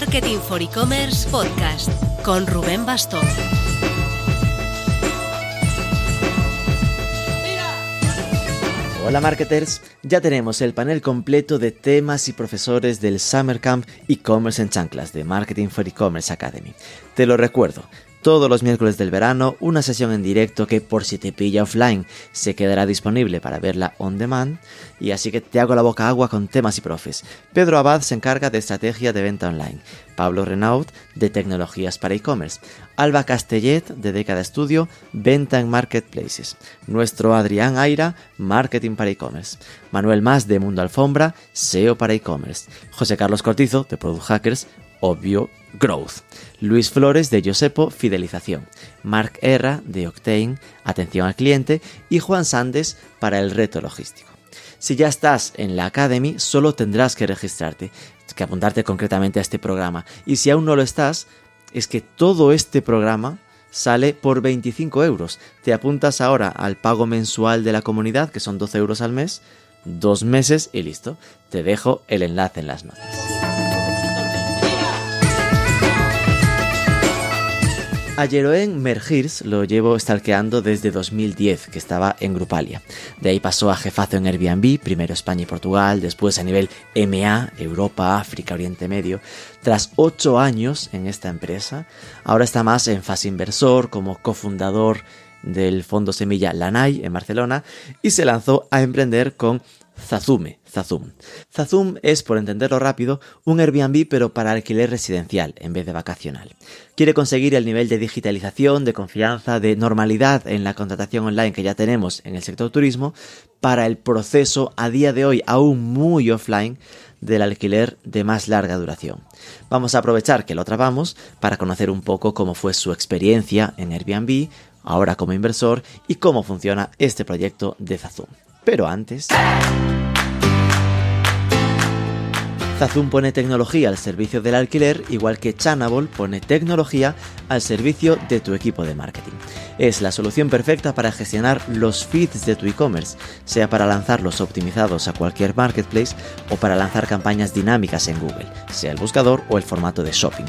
Marketing for E-Commerce Podcast con Rubén Bastón. Hola marketers, ya tenemos el panel completo de temas y profesores del Summer Camp E-Commerce en Chanclas de Marketing for E-Commerce Academy. Te lo recuerdo, todos los miércoles del verano una sesión en directo que por si te pilla offline se quedará disponible para verla on demand. Y así que te hago la boca agua con temas y profes. Pedro Abad se encarga de estrategia de venta online, Pablo Renaud de tecnologías para e-commerce, Alba Castellet de Década Estudio, venta en marketplaces, nuestro Adrián Aira, marketing para e-commerce, Manuel Más de Mundo Alfombra, SEO para e-commerce, José Carlos Cortizo de Product Hackers, obvio Growth. Luis Flores de Josepo, Fidelización. Mark Erra de Octane, Atención al Cliente. Y Juan Sandes para el reto logístico. Si ya estás en la Academy, solo tendrás que registrarte, que apuntarte concretamente a este programa. Y si aún no lo estás, es que todo este programa sale por 25 euros. Te apuntas ahora al pago mensual de la comunidad, que son 12 euros al mes, dos meses y listo. Te dejo el enlace en las notas. A Jeroen Mergirs lo llevo stalkeando desde 2010, que estaba en Grupalia. De ahí pasó a jefazo en Airbnb, primero España y Portugal, después a nivel MA, Europa, África, Oriente Medio. Tras ocho años en esta empresa, ahora está más en fase inversor, como cofundador del fondo semilla Lanai en Barcelona y se lanzó a emprender con Zazume, Zazum. Zazum es, por entenderlo rápido, un Airbnb pero para alquiler residencial en vez de vacacional. Quiere conseguir el nivel de digitalización, de confianza, de normalidad en la contratación online que ya tenemos en el sector turismo para el proceso a día de hoy aún muy offline del alquiler de más larga duración. Vamos a aprovechar que lo trabamos para conocer un poco cómo fue su experiencia en Airbnb, ahora como inversor y cómo funciona este proyecto de Zazum. Pero antes... Zazum pone tecnología al servicio del alquiler, igual que Chanable pone tecnología al servicio de tu equipo de marketing. Es la solución perfecta para gestionar los feeds de tu e-commerce, sea para lanzarlos optimizados a cualquier marketplace o para lanzar campañas dinámicas en Google, sea el buscador o el formato de shopping.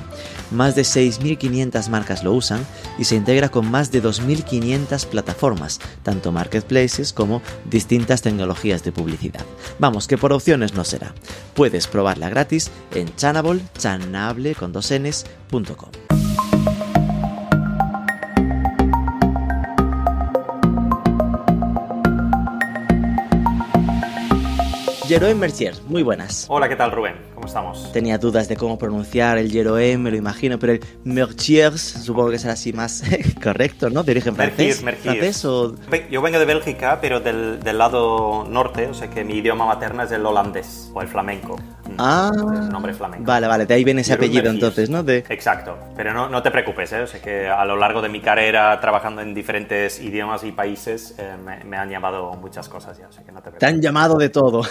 Más de 6.500 marcas lo usan y se integra con más de 2.500 plataformas, tanto marketplaces como distintas tecnologías de publicidad. Vamos, que por opciones no será. Puedes probarla gratis en chanable, chanable con dos Jeroen Mercier, muy buenas. Hola, ¿qué tal Rubén? ¿Cómo estamos? Tenía dudas de cómo pronunciar el Jeroen, me lo imagino, pero el Merciers supongo que será así más correcto, ¿no? De origen francés. ¿Francés o...? Yo vengo de Bélgica, pero del, del, lado norte, o sea que mi idioma materna es el holandés o el flamenco. Ah, el nombre flamenco. Vale, vale, de ahí viene ese apellido entonces, ¿no? De... Exacto, pero no, no te preocupes, ¿eh? o sea que a lo largo de mi carrera trabajando en diferentes idiomas y países eh, me, me, han llamado muchas cosas ya, o sea que no te preocupes. Te han llamado de todo.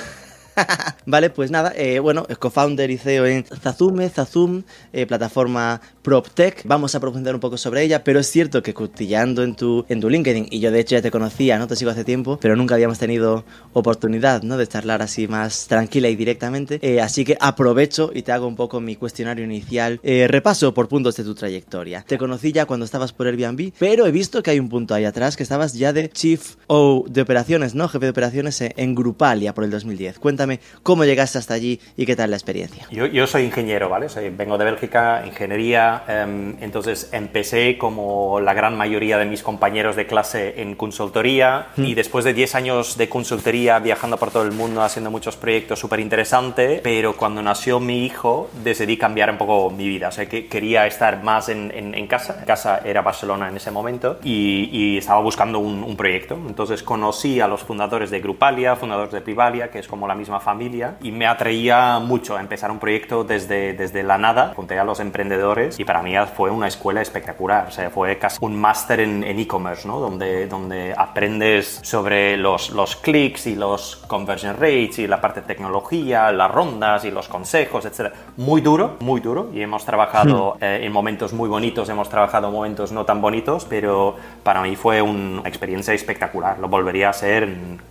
vale, pues nada, eh, bueno, co-founder y CEO en Zazume, Zazum, eh, plataforma PropTech. Vamos a profundizar un poco sobre ella, pero es cierto que cotillando en tu, en tu LinkedIn, y yo de hecho ya te conocía, ¿no? Te sigo hace tiempo, pero nunca habíamos tenido oportunidad, ¿no? De charlar así más tranquila y directamente. Eh, así que aprovecho y te hago un poco mi cuestionario inicial. repaso por puntos de tu trayectoria. Te conocí ya cuando estabas por Airbnb, pero he visto que hay un punto ahí atrás que estabas ya de Chief O de operaciones, ¿no? Jefe de operaciones en Grupalia por el 2010. Cuéntame cómo llegaste hasta allí y qué tal la experiencia. Yo, soy ingeniero, ¿vale? Soy, vengo de Bélgica, ingeniería, em, entonces empecé como la gran mayoría de mis compañeros de clase en consultoría mm. y después de 10 años de consultoría viajando por todo el mundo haciendo muchos proyectos súper interesantes, pero cuando nació mi hijo decidí cambiar un poco mi vida, o sea, que quería estar más en, en, casa, casa era Barcelona en ese momento y, estaba buscando un, un proyecto, entonces conocí a los fundadores de Grupalia, fundadores de Privalia, que es como la misma familia y me atraía mucho a empezar un proyecto desde, desde la nada, junté a los emprendedores y para mí fue una escuela espectacular, o sea, fue casi un máster en e-commerce, ¿no? Donde, donde aprendes sobre los, los clics y los conversion rates y la parte de tecnología, las rondas y los consejos, etc. Muy duro, muy duro y hemos trabajado hmm. eh, en momentos muy bonitos, hemos trabajado en momentos no tan bonitos, pero para mí fue una experiencia espectacular, lo volvería a hacer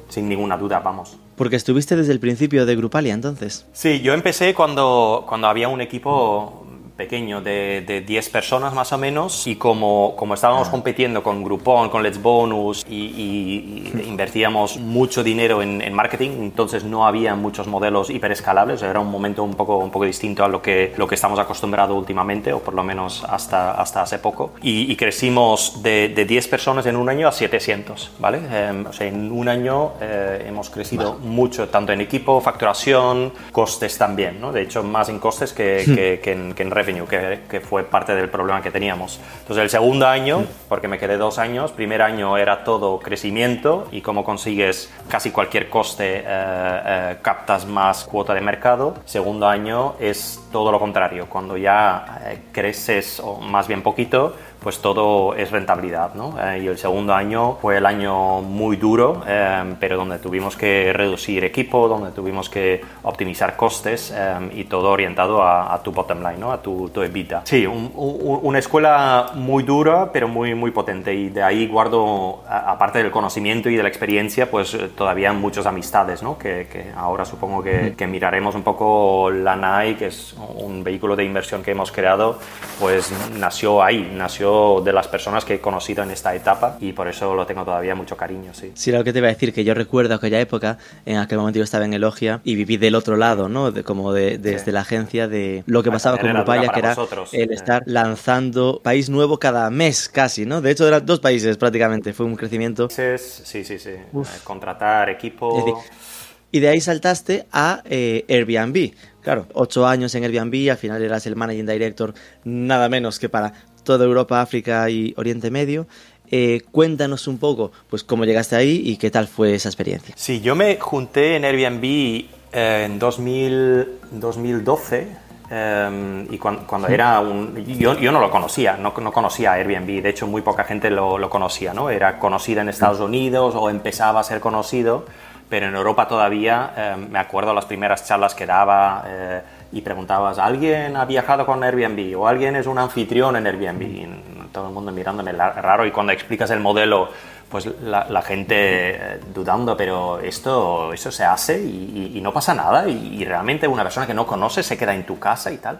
sin ninguna duda, vamos. Porque estuviste desde el principio de Grupalia entonces. Sí, yo empecé cuando, cuando había un equipo pequeño de, de 10 personas más o menos y como, como estábamos compitiendo con Groupon, con Let's Bonus y, y- y invertíamos mucho dinero en, en marketing, entonces no había muchos modelos hiperescalables, era un momento un poco, un poco distinto a lo que, lo que estamos acostumbrados últimamente o por lo menos hasta, hasta hace poco. Y, y crecimos de, de 10 personas en un año a 700, ¿vale? Eh, o sea, en un año eh, hemos crecido mucho, tanto en equipo, facturación, costes también, ¿no? De hecho, más en costes que, que- que en, que en revenue, que, que fue parte del problema que teníamos. Entonces, el segundo año, porque me quedé dos años, primer año era todo crecimiento y cómo consigues casi cualquier coste, eh, eh, captas más cuota de mercado. Segundo año es todo lo contrario, cuando ya eh, creces, o más bien poquito, pues todo es rentabilidad, ¿no? Eh, y el segundo año fue el año muy duro, eh, pero donde tuvimos que reducir equipo, donde tuvimos que optimizar costes eh, y todo orientado a, a tu bottom line, ¿no? A tu, tu EBITDA. Sí, un- un- una escuela muy dura, pero muy, muy potente y de ahí guardo, aparte del conocimiento y de la experiencia, pues eh, todavía muchas amistades, ¿no? Que, que ahora supongo que, que miraremos un poco la NAI, que es un vehículo de inversión que hemos creado, pues nació ahí, nació de las personas que he conocido en esta etapa y por eso lo tengo todavía mucho cariño, sí. Sí, lo que te iba a decir, que yo recuerdo aquella época, en aquel momento yo estaba en Elogia y viví del otro lado, ¿no? De, como de, desde Sí. la agencia de lo que pasaba con para que era vosotros. el Sí. estar lanzando país nuevo cada mes casi, ¿no? De hecho, eran dos países prácticamente, fue un crecimiento. Sí, sí, sí. Eh, contratar equipo. Decir, Y de ahí saltaste a eh, Airbnb. Claro, ocho años en Airbnb, al final eras el managing director, nada menos que para toda Europa, África y Oriente Medio. Eh, cuéntanos un poco, pues cómo llegaste ahí y qué tal fue esa experiencia. Sí, yo me junté en Airbnb eh, en 2000 2012 eh, y cuan- cuando, era un... Yo, yo no lo conocía, no, no conocía Airbnb, de hecho muy poca gente lo, lo conocía, ¿no? Era conocida en Estados Unidos o empezaba a ser conocido, pero en Europa todavía eh, me acuerdo las primeras charlas que daba eh, y preguntabas, ¿alguien ha viajado con Airbnb o alguien es un anfitrión en Airbnb? Y todo el mundo mirándome raro y cuando explicas el modelo pues la, la gente eh, dudando, pero esto, esto se hace y, y- y no pasa nada y, y realmente una persona que no conoce se queda en tu casa y tal.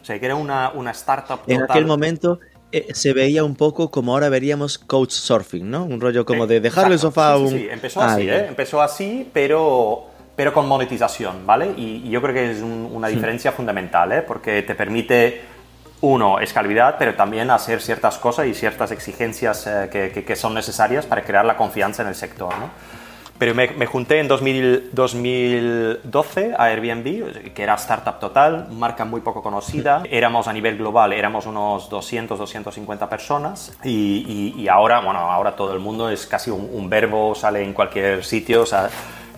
O sea, que era una, una startup En total. aquel momento eh, se veía un poco como ahora veríamos coach surfing, ¿no? Un rollo como de dejarle el sofá a un... sí, sí, empezó así. ¿eh? Empezó así, pero, pero con monetización, ¿vale? Y, y yo creo que es un- una diferencia fundamental, ¿eh? Porque te permite, uno, escalabilidad, pero también hacer ciertas cosas y ciertas exigencias eh, que, que- que son necesarias para crear la confianza en el sector, ¿no? Pero me, me junté en 2000 2012 a Airbnb, que era startup total, marca muy poco conocida. Éramos a nivel global, éramos unos 200, 250 personas. Y, y- y ahora, bueno, ahora todo el mundo es casi un, un verbo, sale en cualquier sitio. O sea,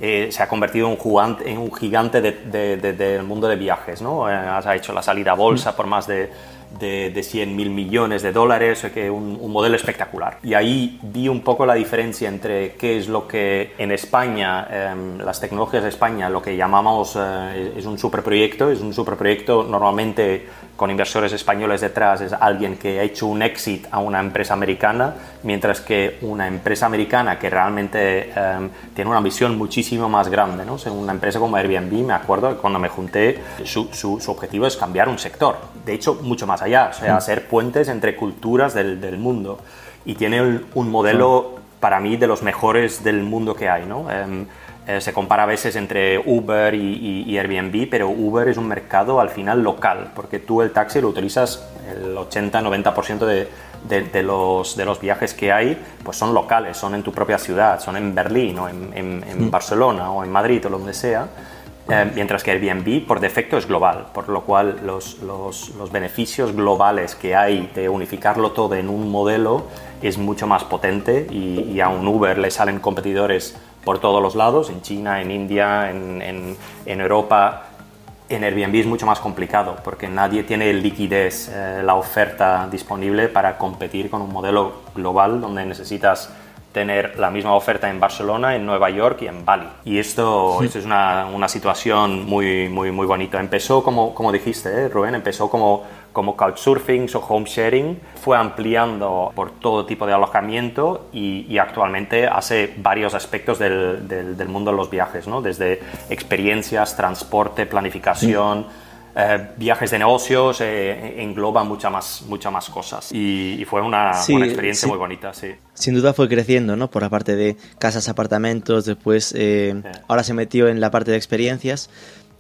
eh, se ha convertido en un, gigante de- de- de- del mundo de viajes, ¿no? Eh, ha hecho la salida a bolsa por más de, de, de 100 mil millones de dólares, que un, un modelo espectacular. Y ahí vi un poco la diferencia entre qué es lo que en España, em, las tecnologías de España, lo que llamamos eh, es un superproyecto, es un superproyecto normalmente con inversores españoles detrás, es alguien que ha hecho un exit a una empresa americana, mientras que una empresa americana que realmente em, tiene una visión muchísimo más grande, ¿no? O sea, una empresa como Airbnb, me acuerdo cuando me junté, su, su- su objetivo es cambiar un sector, de hecho, mucho más allá, o sea, hacer puentes entre culturas del, del mundo. Y tiene un, modelo, para mí, de los mejores del mundo que hay, ¿no? Em, eh, se compara a veces entre Uber y, y- y Airbnb, pero Uber es un mercado al final local, porque tú el taxi lo utilizas el 80-90% de, de- de los, de los viajes que hay, pues son locales, son en tu propia ciudad, son en Berlín o en, en- en Barcelona o en Madrid o donde sea. Eh, mientras que Airbnb por defecto es global, por lo cual los, los- los beneficios globales que hay de unificarlo todo en un modelo es mucho más potente y, y a un Uber le salen competidores por todos los lados, en China, en India, en, en- en Europa. En Airbnb es mucho más complicado porque nadie tiene liquidez, eh, la oferta disponible para competir con un modelo global donde necesitas tener la misma oferta en Barcelona, en Nueva York y en Bali. Y esto, esto es una, una situación muy, muy, muy bonita. Empezó, como, como dijiste, ¿eh, Rubén, empezó como, como couchsurfing o home sharing, fue ampliando por todo tipo de alojamiento y, y actualmente hace varios aspectos del, del, del mundo de los viajes, ¿no? desde experiencias, transporte, planificación. eh, viajes de negocios, eh, engloba muchas más, mucha más cosas. Y, fue una, una experiencia muy bonita, sí. Sin duda fue creciendo, ¿no? Por la parte de casas, apartamentos, después eh, ahora se metió en la parte de experiencias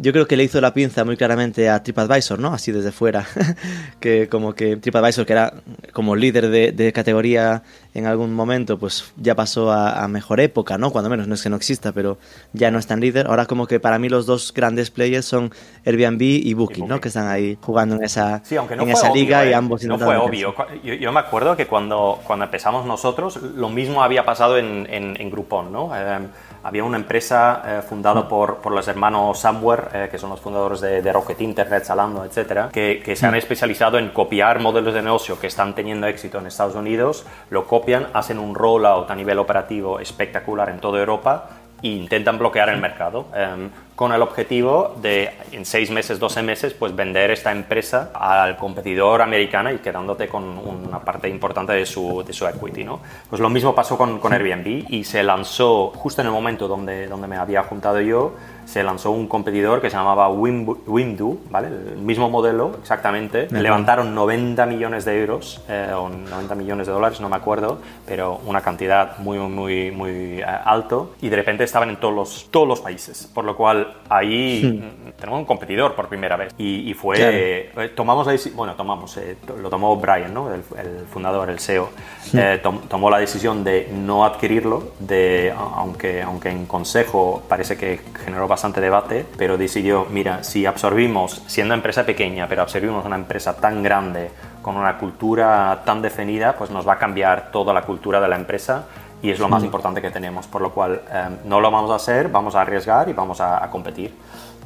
yo creo que le hizo la pinza muy claramente a TripAdvisor, ¿no? Así desde fuera. que como que TripAdvisor, que era como líder de, categoría en algún momento, pues ya pasó a, mejor época, ¿no? Cuando menos, no es que no exista, pero ya no es tan líder. Ahora como que para mí los dos grandes players son Airbnb y Booking, ¿no? Que están ahí jugando en esa, en esa liga y ¿eh? ambos... No fue obvio. Yo, me acuerdo que cuando, cuando empezamos nosotros, lo mismo había pasado en, en, Groupon, ¿no? Eh, había una empresa eh, fundada por, por, los hermanos Samware, eh, que son los fundadores de, Rocket Internet, Salando, etcétera, que, que, se han mm. especializado en copiar modelos de negocio que están teniendo éxito en Estados Unidos, lo copian, hacen un rollout a nivel operativo espectacular en toda Europa e intentan bloquear el mercado. Em, con el objetivo de en seis meses, 12 meses, pues vender esta empresa al competidor americano y quedándote con una parte importante de su, de su equity, ¿no? Pues lo mismo pasó con, con Airbnb y se lanzó justo en el momento donde, donde me había juntado yo, se lanzó un competidor que se llamaba Wimdu, ¿vale? El mismo modelo, exactamente. Levantaron 90 millones de euros, eh, o 90 millones de dólares, no me acuerdo, pero una cantidad muy, muy, muy eh, alto. Y de repente estaban en todos los, todos los países, por lo cual ahí hmm. tenemos un competidor por primera vez. Y, fue, eh, tomamos la bueno, tomamos, eh, lo tomó Brian, ¿no? el, fundador, el CEO, hmm. eh, tomó la decisión de no adquirirlo, de, aunque, aunque en consejo parece que generó bastante debate, pero decidió, mira, si absorbimos, siendo empresa pequeña, pero absorbimos una empresa tan grande, con una cultura tan definida, pues nos va a cambiar toda la cultura de la empresa y es lo más importante que tenemos, por lo cual em, no lo vamos a hacer, vamos a arriesgar y vamos a, competir.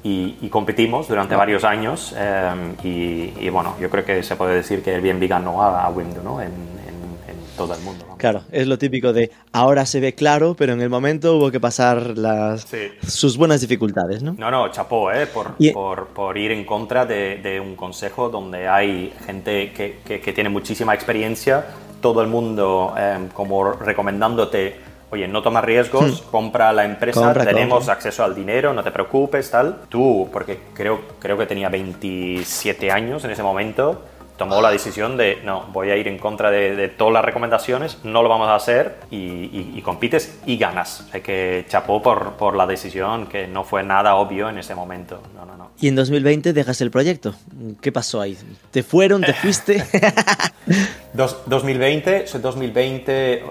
Y, competimos durante varios años em, y, bueno, yo creo que se puede decir que el bien ganó a, a Windows ¿no? en, todo el mundo. Claro, es lo típico de ahora se ve claro, pero en el momento hubo que pasar las, sus buenas dificultades, ¿no? No, no, chapó, ¿eh? Por, por, por, ir en contra de, de, un consejo donde hay gente que, que, que tiene muchísima experiencia todo el mundo em, como recomendándote, oye, no tomas riesgos, hmm. compra la empresa, tenemos acceso al dinero, no te preocupes, tal. Tú, porque creo, creo que tenía 27 años en ese momento, tomó la decisión de, no, voy a ir en contra de, todas las recomendaciones, no lo vamos a hacer y, compites y ganas. O que chapó por, por, la decisión, que no fue nada obvio en ese momento. No, no, no. Y en 2020 dejas el proyecto. ¿Qué pasó ahí? ¿Te fueron? ¿Te fuiste? Dos, 2020, 2020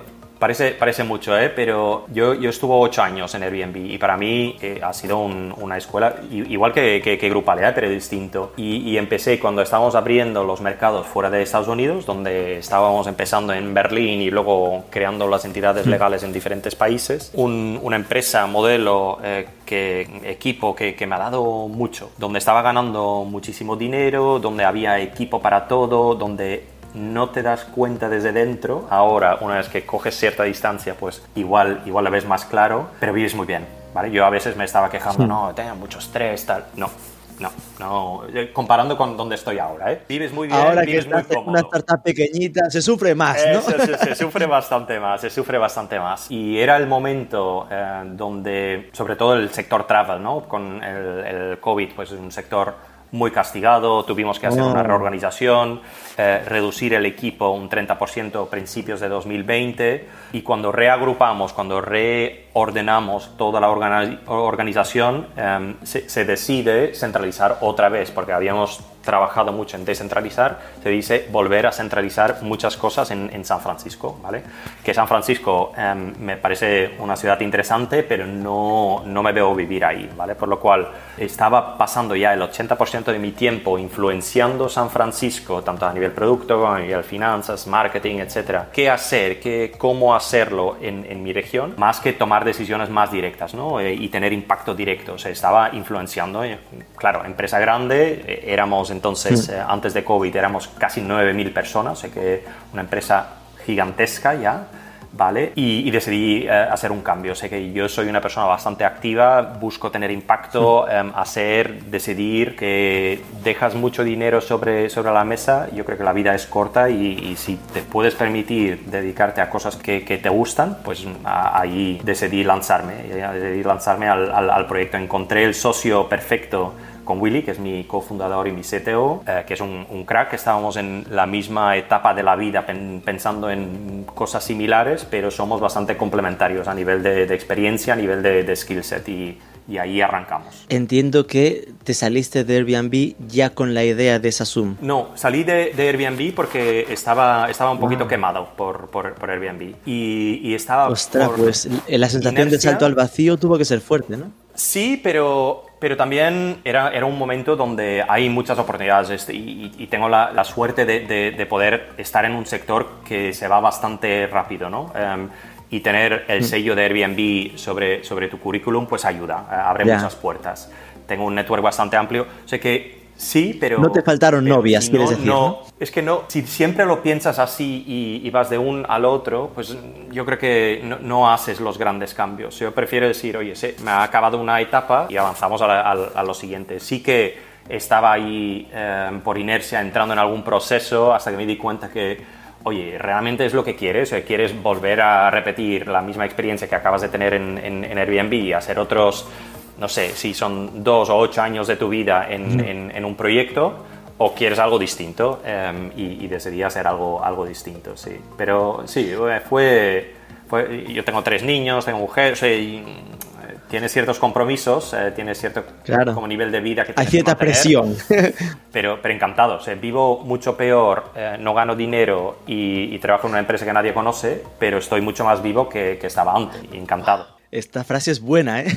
Parece, parece mucho, ¿eh? pero yo, yo estuve ocho años en Airbnb y para mí eh, ha sido una escuela igual que, que, que ¿eh? pero distinto. Y, y, empecé cuando estábamos abriendo los mercados fuera de Estados Unidos, donde estábamos empezando en Berlín y luego creando las entidades mm. legales en diferentes países. una empresa, modelo, eh, que, equipo que, que me ha dado mucho, donde estaba ganando muchísimo dinero, donde había equipo para todo, donde no te das cuenta desde dentro. Ahora, una vez que coges cierta distancia, pues igual, igual la ves más claro, pero vives muy bien. ¿vale? Yo a veces me estaba quejando, no, tengo mucho estrés, tal. No, no, no, eh, comparando con donde estoy ahora, ¿eh? Vives muy bien, ahora vives que estás en una startup pequeñita, se sufre más, ¿no? se, sufre bastante más, se sufre bastante más. Y era el momento eh, donde, sobre todo el sector travel, ¿no? Con el, el COVID, pues es un sector muy castigado, tuvimos que hacer una reorganización, eh, reducir el equipo un 30% a principios de 2020 y cuando reagrupamos, cuando reordenamos toda la organización, em, se, decide centralizar otra vez, porque habíamos trabajado mucho en descentralizar, se dice volver a centralizar muchas cosas en, San Francisco, ¿vale? Que San Francisco em, me parece una ciudad interesante, pero no, no me veo vivir ahí, ¿vale? Por lo cual estaba pasando ya el 80% de mi tiempo influenciando San Francisco, tanto a nivel producto, a nivel finanzas, marketing, etcétera. ¿Qué hacer? Qué, ¿Cómo hacerlo en, en, mi región? Más que tomar decisiones más directas, ¿no? Eh, y tener impacto directo. O sea, estaba influenciando, eh, claro, empresa grande, eh, éramos entonces, eh, antes de COVID, éramos casi 9.000 personas, o sea que una empresa gigantesca ya. ¿vale? Y, decidí eh, hacer un cambio. Sé que yo soy una persona bastante activa, busco tener impacto, em, hacer, decidir, que dejas mucho dinero sobre, sobre la mesa. Yo creo que la vida es corta y, si te puedes permitir dedicarte a cosas que, que te gustan, pues ahí decidí lanzarme, decidí lanzarme al, al, al proyecto. Encontré el socio perfecto con Willy, que es mi cofundador y mi CTO, eh, que es un, crack. Estábamos en la misma etapa de la vida pensando en cosas similares, pero somos bastante complementarios a nivel de, experiencia, a nivel de, de skill set y, y ahí arrancamos. Entiendo que te saliste de Airbnb ya con la idea de Sasum. No, salí de, Airbnb porque estaba, estaba un poquito ah. quemado por, por, Airbnb. Y, y estaba... Ostras, pues la sensación de salto al vacío tuvo que ser fuerte, ¿no? Sí, pero, pero también era, era un momento donde hay muchas oportunidades este, y, tengo la, suerte de, de, poder estar en un sector que se va bastante rápido, ¿no? Em, y tener el mm. sello de Airbnb sobre, sobre tu currículum, pues ayuda, eh, abre muchas puertas. Tengo un network bastante amplio. Sé que sí, pero... No te faltaron novias, quieres decir. No, es que no, si siempre lo piensas así y, vas de un al otro, pues yo creo que no, haces los grandes cambios. Yo prefiero decir, oye, sí, me ha acabado una etapa y avanzamos a, lo siguiente. Sí que estaba ahí eh, por inercia entrando en algún proceso hasta que me di cuenta que oye, ¿realmente es lo que quieres? ¿Quieres volver a repetir la misma experiencia que acabas de tener en, en, Airbnb y hacer otros, no sé, si son dos o ocho años de tu vida en, en un proyecto? ¿O quieres algo distinto? Em, y, decidí hacer algo, algo distinto, sí. Pero sí, fue, fue yo tengo tres niños, tengo mujer, soy tienes ciertos compromisos, eh, tienes cierto como nivel de vida que Hay cierta presión. pero, pero encantado. vivo mucho peor, eh, no gano dinero y, trabajo en una empresa que nadie conoce, pero estoy mucho más vivo que, que estaba antes. Encantado. Esta frase es buena, ¿eh?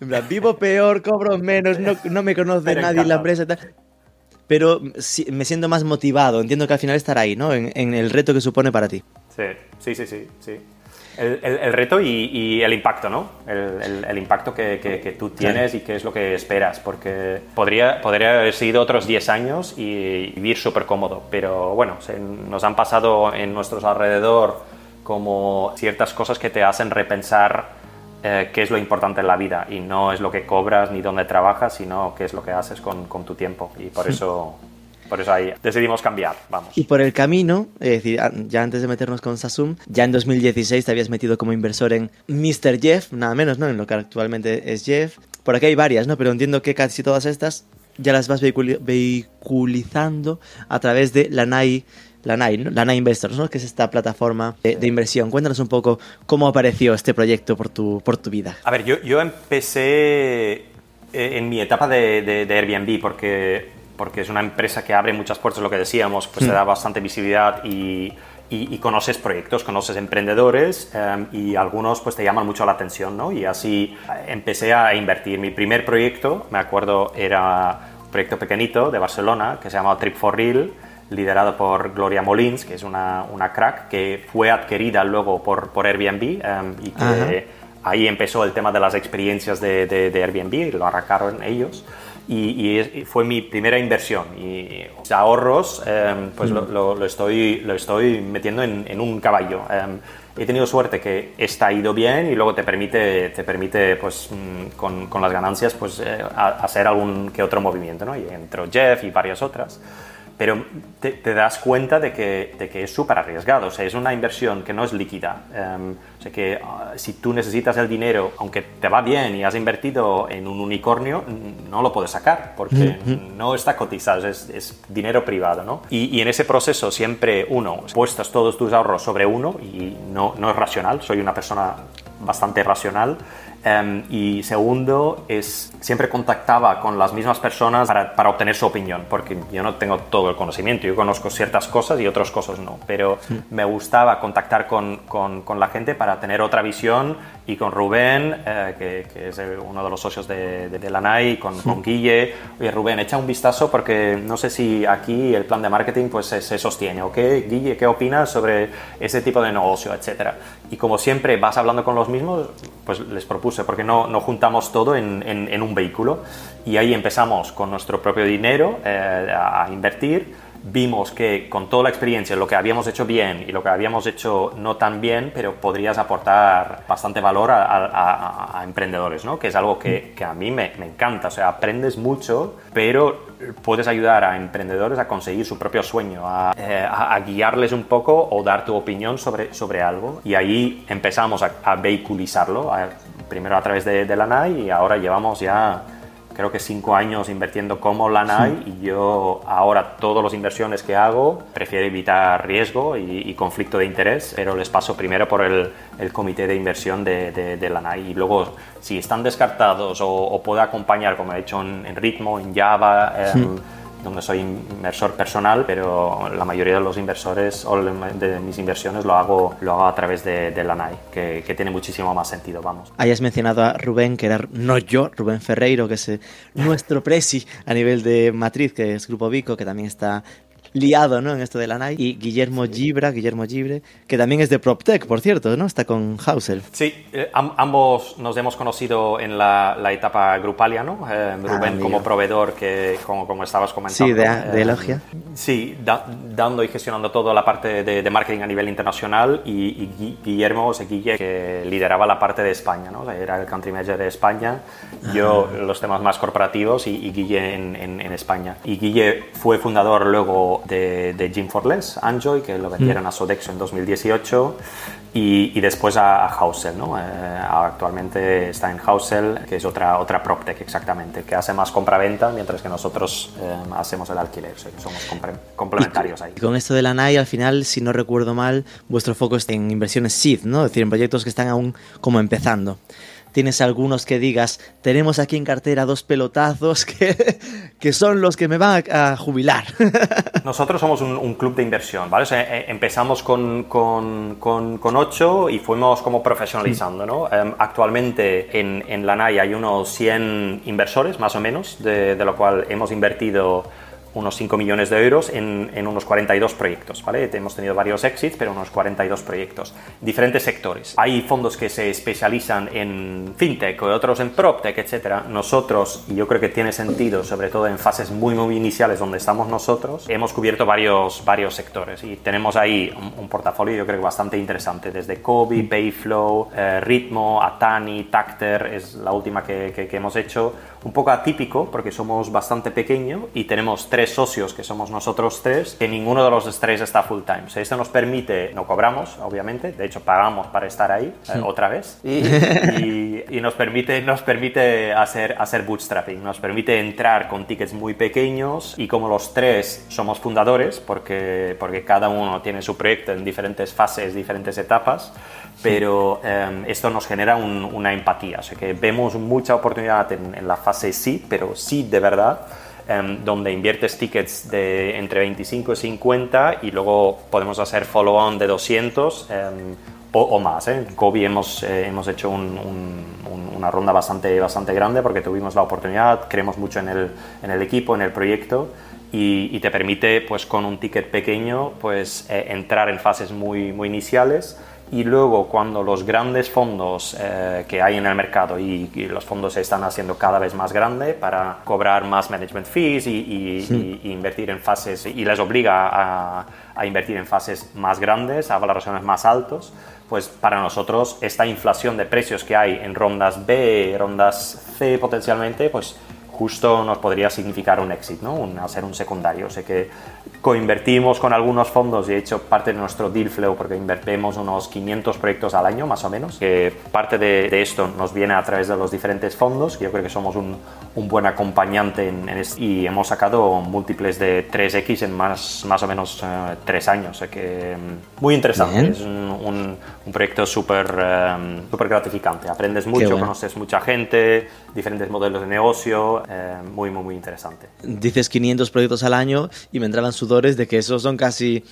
vivo peor, cobro menos, no, no me conoce nadie en la empresa. Pero me siento más motivado. Entiendo que al final estará ahí, ¿no? En, en el reto que supone para ti. Sí, sí, sí, sí. sí el, reto y, el impacto, ¿no? El, impacto que, tú tienes y qué es lo que esperas, porque podría, podría haber sido otros 10 años y vivir súper cómodo, pero bueno, nos han pasado en nuestros alrededor como ciertas cosas que te hacen repensar eh, qué es lo importante en la vida y no es lo que cobras ni dónde trabajas, sino qué es lo que haces con, con tu tiempo y por eso por eso ahí decidimos cambiar, vamos. Y por el camino, es decir, ya antes de meternos con Sasum, ya en 2016 te habías metido como inversor en Mr. Jeff, nada menos, ¿no? En lo que actualmente es Jeff. Por aquí hay varias, ¿no? Pero entiendo que casi todas estas ya las vas vehiculizando a través de la NAI la NAI, la Investors, ¿no? que es esta plataforma de, inversión. Cuéntanos un poco cómo apareció este proyecto por tu, por tu vida. A ver, yo, yo empecé eh, en mi etapa de, de Airbnb porque porque es una empresa que abre muchas puertas, lo que decíamos, pues te hmm. da bastante visibilidad y, y, conoces proyectos, conoces emprendedores em, y algunos pues te llaman mucho la atención, ¿no? Y así empecé a invertir. Mi primer proyecto, me acuerdo, era un proyecto pequeñito de Barcelona que se llamaba Trip for Real, liderado por Gloria Molins, que es una, una crack, que fue adquirida luego por, por Airbnb em, y que ahí empezó el tema de las experiencias de, de, de Airbnb, lo arrancaron ellos y, fue mi primera inversión. Y ahorros, em, pues mm. lo, estoy, lo estoy metiendo en, un caballo. Em, he tenido suerte que está ido bien y luego te permite, te permite pues, mm, con, con las ganancias, pues, eh, hacer algún que otro movimiento. ¿no? Y entró Jeff y varias otras pero te, das cuenta de que, de que es súper arriesgado, o sea, es una inversión que no es líquida. Em, o sea, que ah, si tú necesitas el dinero, aunque te va bien y has invertido en un unicornio, no lo puedes sacar porque no está cotizado, es, es dinero privado, ¿no? Y, y, en ese proceso siempre uno, puestas todos tus ahorros sobre uno y no, no es racional, soy una persona bastante racional, Em, y segundo, es siempre contactaba con las mismas personas para, para, obtener su opinión, porque yo no tengo todo el conocimiento, yo conozco ciertas cosas y otras cosas no, pero me gustaba contactar con, con, con, la gente para tener otra visión y con Rubén, eh, que, que, es uno de los socios de, de, la NAI, con, con, Guille, oye Rubén, echa un vistazo porque no sé si aquí el plan de marketing pues se, se sostiene, ¿ok? Guille, ¿qué opinas sobre ese tipo de negocio, etcétera? Y como siempre vas hablando con los mismos, pues les propuse, porque no, no juntamos todo en, en, un vehículo? Y ahí empezamos con nuestro propio dinero eh, a invertir vimos que con toda la experiencia, lo que habíamos hecho bien y lo que habíamos hecho no tan bien, pero podrías aportar bastante valor a, emprendedores, ¿no? que es algo que, que a mí me, me, encanta. O sea, aprendes mucho, pero puedes ayudar a emprendedores a conseguir su propio sueño, a, eh, guiarles un poco o dar tu opinión sobre, sobre algo. Y ahí empezamos a, vehiculizarlo, primero a través de, de la NAI y ahora llevamos ya creo que cinco años invirtiendo como Lanai y yo ahora todas las inversiones que hago prefiero evitar riesgo y, conflicto de interés, pero les paso primero por el, el comité de inversión de, de, Lanai y luego si están descartados o, puedo acompañar como he hecho en, Ritmo, en Java, donde soy inversor personal, pero la mayoría de los inversores o de mis inversiones lo hago, lo hago a través de, la NAI, que, que, tiene muchísimo más sentido, vamos. Hayas mencionado a Rubén, que era no yo, Rubén Ferreiro, que es eh, nuestro presi a nivel de matriz, que es Grupo Vico, que también está liado ¿no? en esto de la NAI. Y Guillermo Gibra, Guillermo Gibre, que también es de PropTech, por cierto, ¿no? Está con Hausel. Sí, eh, ambos nos hemos conocido en la, la etapa grupalia, ¿no? Eh, ah, Rubén como proveedor, que como, como estabas comentando. Sí, de, de eh, Elogia. Sí, dando y gestionando toda la parte de, de marketing a nivel internacional y, Guillermo, o sea, Guille, que lideraba la parte de España, ¿no? Era el country manager de España, yo ah. los temas más corporativos y, Guille en, en, en España. Y Guille fue fundador luego de, de Jim Forless, Anjoy, que lo vendieron mm. a Sodexo en 2018, y, después a, Hausel, ¿no? Eh, actualmente está en Hausel, que es otra, otra PropTech exactamente, que hace más compra-venta, mientras que nosotros eh, hacemos el alquiler, somos complementarios ahí. Y con esto de la NAI, al final, si no recuerdo mal, vuestro foco está en inversiones SEED, ¿no? Es decir, en proyectos que están aún como empezando tienes algunos que digas, tenemos aquí en cartera dos pelotazos que, que son los que me van a, jubilar. Nosotros somos un, club de inversión, ¿vale? Eh, empezamos con, con, con, ocho y fuimos como profesionalizando, ¿no? Em, actualmente en, en la NAI hay unos 100 inversores, más o menos, de, de lo cual hemos invertido unos 5 millones de euros en, en, unos 42 proyectos, ¿vale? Hemos tenido varios exits, pero unos 42 proyectos. Diferentes sectores. Hay fondos que se especializan en fintech otros en proptech, etc. Nosotros, y yo creo que tiene sentido, sobre todo en fases muy, muy iniciales donde estamos nosotros, hemos cubierto varios, varios sectores y tenemos ahí un, portafolio yo creo que bastante interesante, desde Kobe, Payflow, eh, Ritmo, Atani, Tacter, es la última que, que, que hemos hecho, un poco atípico porque somos bastante pequeños y tenemos tres socios, que somos nosotros tres, que ninguno de los tres está full time. O esto nos permite, no cobramos, obviamente, de hecho pagamos para estar ahí eh, otra vez, y, y, nos permite, nos permite hacer, hacer bootstrapping, nos permite entrar con tickets muy pequeños y como los tres somos fundadores, porque, porque cada uno tiene su proyecto en diferentes fases, diferentes etapas, pero em, esto nos genera una empatía, o sea que vemos mucha oportunidad en, en la fase sí, pero sí de verdad Em, donde inviertes tickets de entre 25 y 50 y luego podemos hacer follow-on de 200 em, o, más. ¿eh? En Kobe hemos, eh, hemos hecho una ronda bastante, bastante grande porque tuvimos la oportunidad, creemos mucho en el, en el equipo, en el proyecto. Y, te permite, pues, con un ticket pequeño, pues, eh, entrar en fases muy, muy iniciales y luego cuando los grandes fondos eh, que hay en el mercado y, los fondos se están haciendo cada vez más grandes para cobrar más management fees y, invertir en fases y les obliga a, a, invertir en fases más grandes, a valoraciones más altos, pues para nosotros esta inflación de precios que hay en rondas B, rondas C potencialmente, pues justo nos podría significar un éxito, ¿no? Un, hacer un secundario. Sea que coinvertimos con algunos fondos y he hecho parte de nuestro deal flow porque invertimos unos 500 proyectos al año más o menos. Que parte de, esto nos viene a través de los diferentes fondos, que yo creo que somos un, un buen acompañante en, y hemos sacado múltiples de 3X en más, más o menos 3 eh, años. O sea que mm, muy interesante, es un, un, proyecto súper super gratificante. Aprendes mucho, conoces mucha gente, diferentes modelos de negocio, eh, muy, muy, muy interesante. Dices 500 proyectos al año y me entraban sudores de que esos son casi,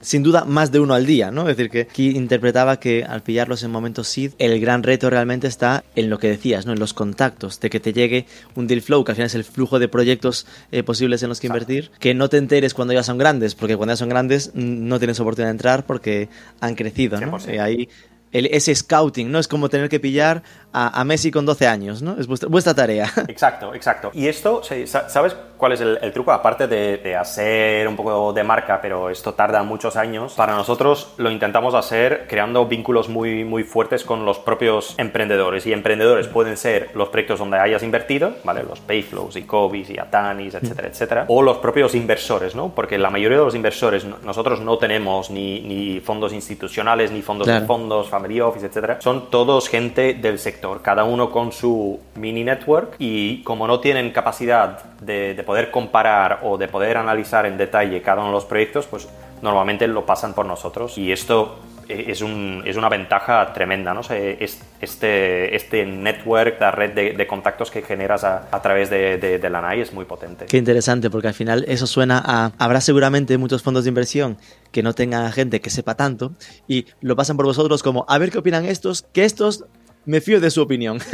sin duda, más de uno al día, ¿no? Es decir, que aquí interpretaba que al pillarlos en momentos SID, el gran reto realmente está en lo que decías, ¿no? En los contactos, de que te llegue un deal flow, que al final es el flujo de proyectos eh, posibles en los que invertir, que no te enteres cuando ya son grandes, porque cuando ya son grandes no tienes oportunidad de entrar porque han crecido, ¿no? Y ahí el, ese scouting, ¿no? Es como tener que pillar a, Messi con 12 años, ¿no? Es vuestra, tarea. Exacto, exacto. Y esto, ¿sabes cuál es el, truco? Aparte de, hacer un poco de marca, pero esto tarda muchos años, para nosotros lo intentamos hacer creando vínculos muy, muy fuertes con los propios emprendedores. Y emprendedores pueden ser los proyectos donde hayas invertido, ¿vale? Los Payflows y Cobis y Atanis, etcétera, etcétera. O los propios inversores, ¿no? Porque la mayoría de los inversores, nosotros no tenemos ni, ni fondos institucionales, ni fondos de fondos, family office, etcétera. Son todos gente del sector sector, cada uno con su mini network y como no tienen capacidad de, de poder comparar o de poder analizar en detalle cada uno de los proyectos, pues normalmente lo pasan por nosotros y esto eh, es, un, es, una ventaja tremenda, ¿no? este, este network, la red de, contactos que generas a, a través de, de, la NAI es muy potente. Qué interesante, porque al final eso suena a... Habrá seguramente muchos fondos de inversión que no tengan gente que sepa tanto y lo pasan por vosotros como, a ver qué opinan estos, que estos me fío de su opinión.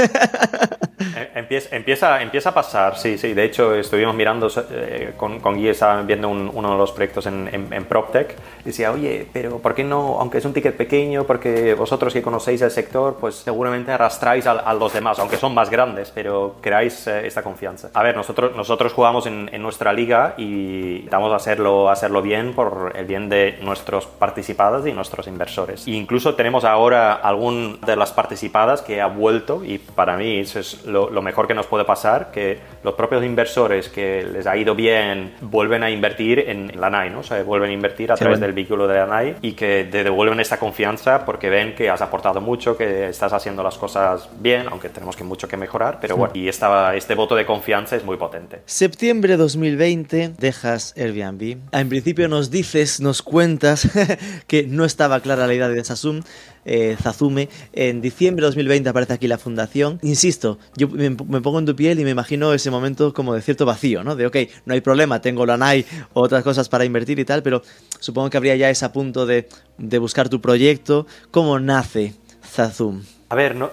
Eh, empieza, empieza, empieza a pasar, sí, sí. De hecho, estuvimos mirando eh, con, con Guy, viendo uno de los proyectos en, en, PropTech. Decía, oye, pero ¿por qué no, aunque es un ticket pequeño, porque vosotros que conocéis el sector, pues seguramente arrastráis a, los demás, aunque son más grandes, pero creáis eh, esta confianza? A ver, nosotros, nosotros jugamos en, en, nuestra liga y vamos a hacerlo, a hacerlo bien por el bien de nuestros participados y nuestros inversores. E incluso tenemos ahora algún de las participadas que ha vuelto y para mí eso es lo, mejor que nos puede pasar, que los propios inversores que les ha ido bien vuelven a invertir en la NAI, ¿no? O sea, vuelven a invertir a través del vehículo de la NAI y que te devuelven esta confianza porque ven que has aportado mucho, que estás haciendo las cosas bien, aunque tenemos que mucho que mejorar, pero bueno, y esta, este voto de confianza es muy potente. Septiembre 2020, dejas Airbnb. En principio nos dices, nos cuentas que no estaba clara la idea de Sasum, eh, Zazume. En diciembre de 2020 aparece aquí la fundación. Insisto, yo me, pongo en tu piel y me imagino ese momento como de cierto vacío, ¿no? De, ok, no hay problema, tengo la NAI o otras cosas para invertir y tal, pero supongo que habría ya ese punto de, de buscar tu proyecto. ¿Cómo nace Zazum? A ver, no,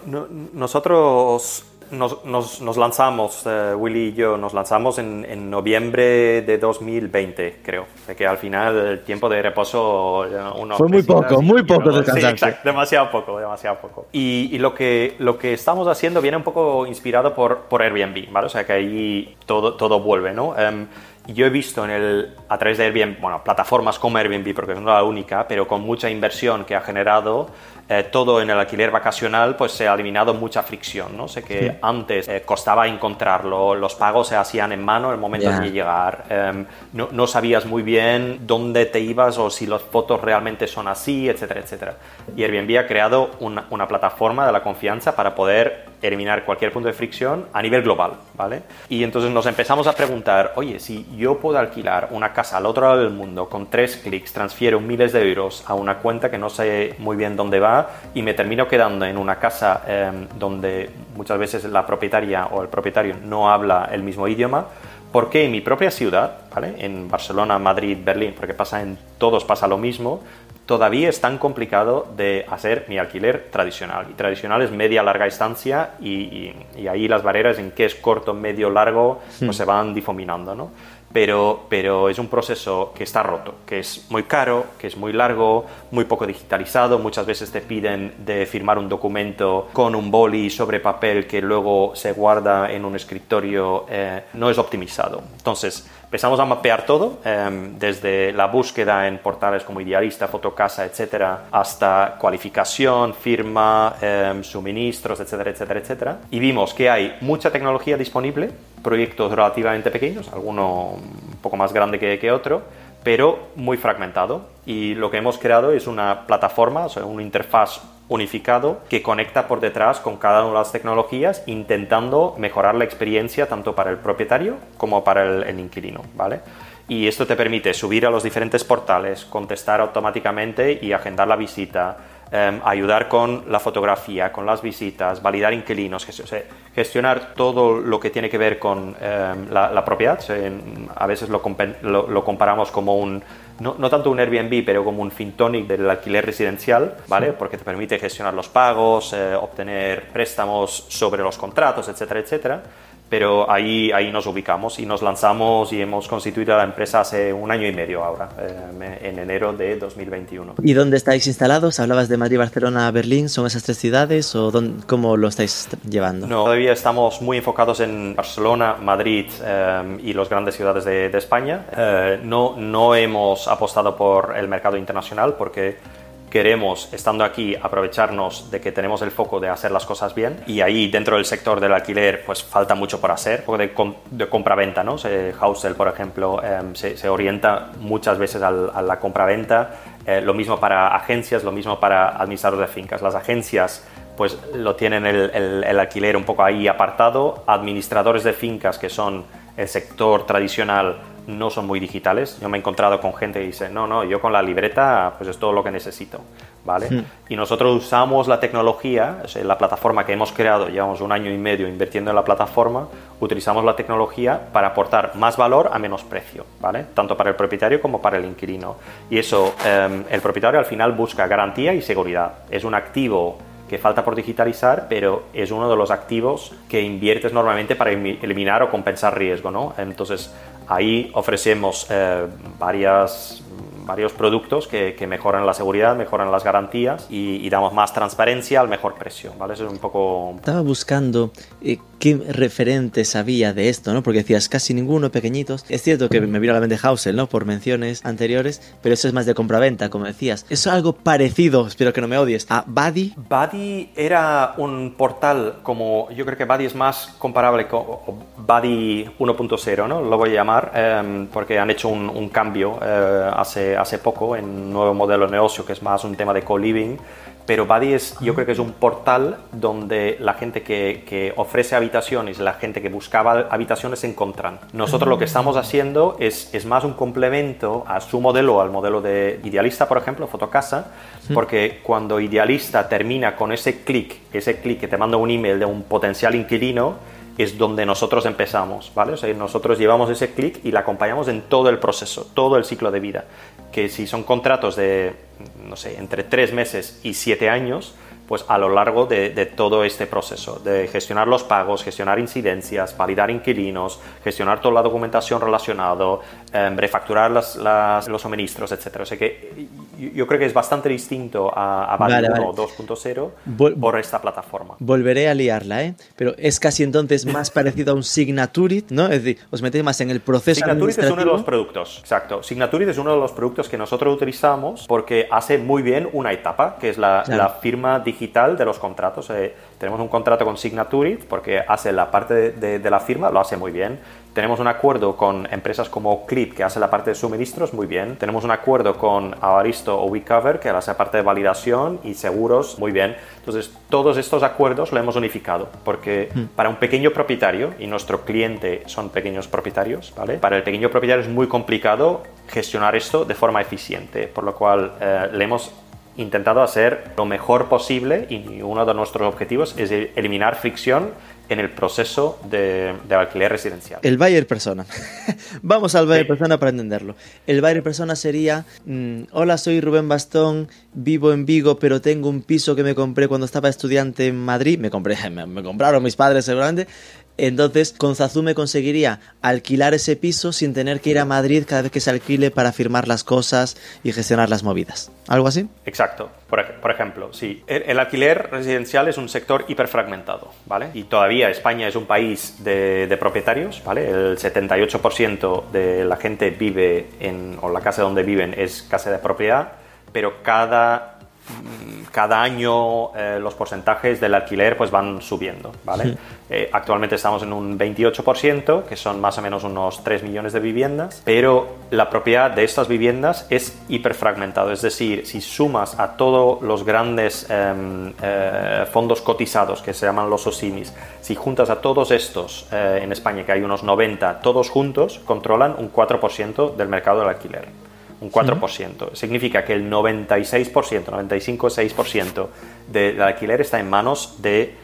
nosotros nos, nos, lanzamos, eh, Willy y yo, nos lanzamos en, en, noviembre de 2020, creo. De que al final el tiempo de reposo... Uno Fue muy poco, muy poco de sí, exacto, demasiado poco, demasiado poco. Y, y, lo, que, lo que estamos haciendo viene un poco inspirado por, por Airbnb, ¿vale? O sea que ahí todo, todo vuelve, ¿no? Um, yo he visto en el, a través de Airbnb, bueno, plataformas como Airbnb, porque no es la única, pero con mucha inversión que ha generado, eh, todo en el alquiler vacacional, pues se ha eliminado mucha fricción, ¿no? Sé que antes eh, costaba encontrarlo, los pagos se hacían en mano el momento de llegar, em, no, no, sabías muy bien dónde te ibas o si las fotos realmente son así, etcétera, etcétera. Y Airbnb ha creado una, una plataforma de la confianza para poder eliminar cualquier punto de fricción a nivel global, ¿vale? Y entonces nos empezamos a preguntar, oye, si yo puedo alquilar una casa al otro lado del mundo con tres clics, transfiero miles de euros a una cuenta que no sé muy bien dónde va y me termino quedando en una casa em, donde muchas veces la propietaria o el propietario no habla el mismo idioma, ¿por qué en mi propia ciudad, ¿vale? en Barcelona, Madrid, Berlín, porque pasa en todos pasa lo mismo, todavía es tan complicado de hacer mi alquiler tradicional. Y tradicional es media larga estancia y, ahí las barreras en qué es corto, medio, largo, pues hmm. se van difuminando, ¿no? Pero, pero es un proceso que está roto, que es muy caro, que es muy largo, muy poco digitalizado. Muchas veces te piden de firmar un documento con un boli sobre papel que luego se guarda en un escritorio. Eh, no es optimizado. Entonces, empezamos a mapear todo, em, desde la búsqueda en portales como Idealista, Fotocasa, etcétera, hasta cualificación, firma, em, suministros, etcétera, etcétera, etcétera. Y vimos que hay mucha tecnología disponible, proyectos relativamente pequeños, alguno un poco más grande que, otro, pero muy fragmentado. Y lo que hemos creado es una plataforma, o sea, una interfaz unificado que conecta por detrás con cada una de las tecnologías, intentando mejorar la experiencia tanto para el propietario como para el, inquilino, ¿vale? Y esto te permite subir a los diferentes portales, contestar automáticamente y agendar la visita, em, ayudar con la fotografía, con las visitas, validar inquilinos, gestionar todo lo que tiene que ver con em, la, propiedad. a veces lo, lo comparamos como un no, no, tanto un Airbnb, pero como un FinTonic del alquiler residencial, ¿vale? Porque te permite gestionar los pagos, eh, obtener préstamos sobre los contratos, etcétera, etcétera pero ahí, ahí nos ubicamos y nos lanzamos y hemos constituido la empresa hace un año y medio ahora, eh, en enero de 2021. ¿Y dónde estáis instalados? ¿Hablabas de Madrid, Barcelona, Berlín? ¿Son esas tres ciudades o cómo lo estáis llevando? No, todavía estamos muy enfocados en Barcelona, Madrid eh, y las grandes ciudades de, de España. Eh, no, no hemos apostado por el mercado internacional porque queremos, estando aquí, aprovecharnos de que tenemos el foco de hacer las cosas bien y ahí dentro del sector del alquiler pues falta mucho por hacer, de, de compra-venta, ¿no? Housel, por ejemplo, em, se, orienta muchas veces a la compra-venta, eh, lo mismo para agencias, lo mismo para administradores de fincas. Las agencias pues lo tienen el, el, alquiler un poco ahí apartado. Administradores de fincas, que son el sector tradicional, no son muy digitales. Yo me he encontrado con gente que dice, no, no, yo con la libreta pues es todo lo que necesito. ¿Vale? Hmm. Y nosotros usamos la tecnología, la plataforma que hemos creado, llevamos un año y medio invirtiendo en la plataforma, utilizamos la tecnología para aportar más valor a menos precio, ¿vale? Tanto para el propietario como para el inquilino. Y eso, em, el propietario al final busca garantía y seguridad. Es un activo que falta por digitalizar, pero es uno de los activos que inviertes normalmente para eliminar o compensar riesgo, ¿no? Entonces, ahí ofrecemos eh, varios productos que, mejoran la seguridad, mejoran las garantías y, damos más transparencia al mejor precio, ¿vale? Es un poco... Estaba buscando eh, qué referentes había de esto, ¿no? Porque decías casi ninguno, pequeñitos. Es cierto que me vino a la mente Hausel, ¿no? Por menciones anteriores, pero eso es más de compraventa, como decías. Eso es algo parecido, espero que no me odies, a Buddy. Buddy era un portal como, yo creo que Buddy es más comparable con Buddy 1.0, ¿no? Lo voy a llamar, em, porque han hecho un, un cambio eh, hace hace, poco en un nuevo modelo de negocio que es más un tema de co-living. Pero Buddy es, yo creo que es un portal donde la gente que, que, ofrece habitaciones, la gente que buscaba habitaciones se encuentran. Nosotros lo que estamos haciendo es, es más un complemento a su modelo, al modelo de Idealista, por ejemplo, Fotocasa, porque cuando Idealista termina con ese clic, ese clic que te manda un email de un potencial inquilino, es donde nosotros empezamos, ¿vale? O sea, nosotros llevamos ese clic y la acompañamos en todo el proceso, todo el ciclo de vida. Que si son contratos de, no sé, entre tres meses y siete años, pues a lo largo de, todo este proceso, de gestionar los pagos, gestionar incidencias, validar inquilinos, gestionar toda la documentación relacionada, em, refacturar los suministros, etc. O sea que yo creo que es bastante distinto a, a 2.0 por esta plataforma. Volveré a liarla, ¿eh? Pero es casi entonces más parecido a un Signaturit, ¿no? Es decir, os metéis más en el proceso Signaturit es uno de los productos, exacto. Signaturit es uno de los productos que nosotros utilizamos porque hace muy bien una etapa, que es la, la firma digital digital de los contratos. Eh, tenemos un contrato con Signaturit porque hace la parte de, la firma, lo hace muy bien. Tenemos un acuerdo con empresas como Clip que hace la parte de suministros muy bien. Tenemos un acuerdo con Avaristo o WeCover que hace la parte de validación y seguros muy bien. Entonces, todos estos acuerdos lo hemos unificado porque hmm. para un pequeño propietario, y nuestro cliente son pequeños propietarios, ¿vale? Para el pequeño propietario es muy complicado gestionar esto de forma eficiente, por lo cual eh, le hemos intentado hacer lo mejor posible y uno de nuestros objetivos es eliminar fricción en el proceso de, alquiler residencial. El buyer persona. Vamos al buyer persona para entenderlo. El buyer persona sería, mm, hola, soy Rubén Bastón, vivo en Vigo, pero tengo un piso que me compré cuando estaba estudiante en Madrid. Me compré, me compraron mis padres seguramente. Entonces, con Zazume conseguiría alquilar ese piso sin tener que ir a Madrid cada vez que se alquile para firmar las cosas y gestionar las movidas. ¿Algo así? Exacto. Por, ejemplo, sí. El, alquiler residencial es un sector hiperfragmentado, ¿vale? Y todavía España es un país de, propietarios, ¿vale? El 78% de la gente vive en, o la casa donde viven es casa de propiedad, pero cada cada año eh, los porcentajes del alquiler pues van subiendo, ¿vale? Eh, actualmente estamos en un 28%, que son más o menos unos 3 millones de viviendas, pero la propiedad de estas viviendas es hiperfragmentado, es decir, si sumas a todos los grandes em, eh, fondos cotizados que se llaman los OSIMIS, si juntas a todos estos en España, que hay unos 90, todos juntos controlan un 4% del mercado del alquiler un 4%. Significa que el 96%, 95-6% del alquiler está en manos de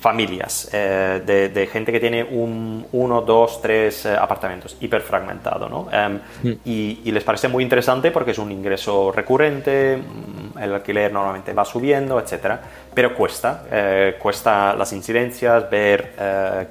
familias, eh, de, gente que tiene un, uno, dos, tres eh, apartamentos, hiperfragmentado, ¿no? Em, y, les parece muy interesante porque es un ingreso recurrente, mm, el alquiler normalmente va subiendo, etcétera, pero cuesta, eh, cuesta las incidencias, ver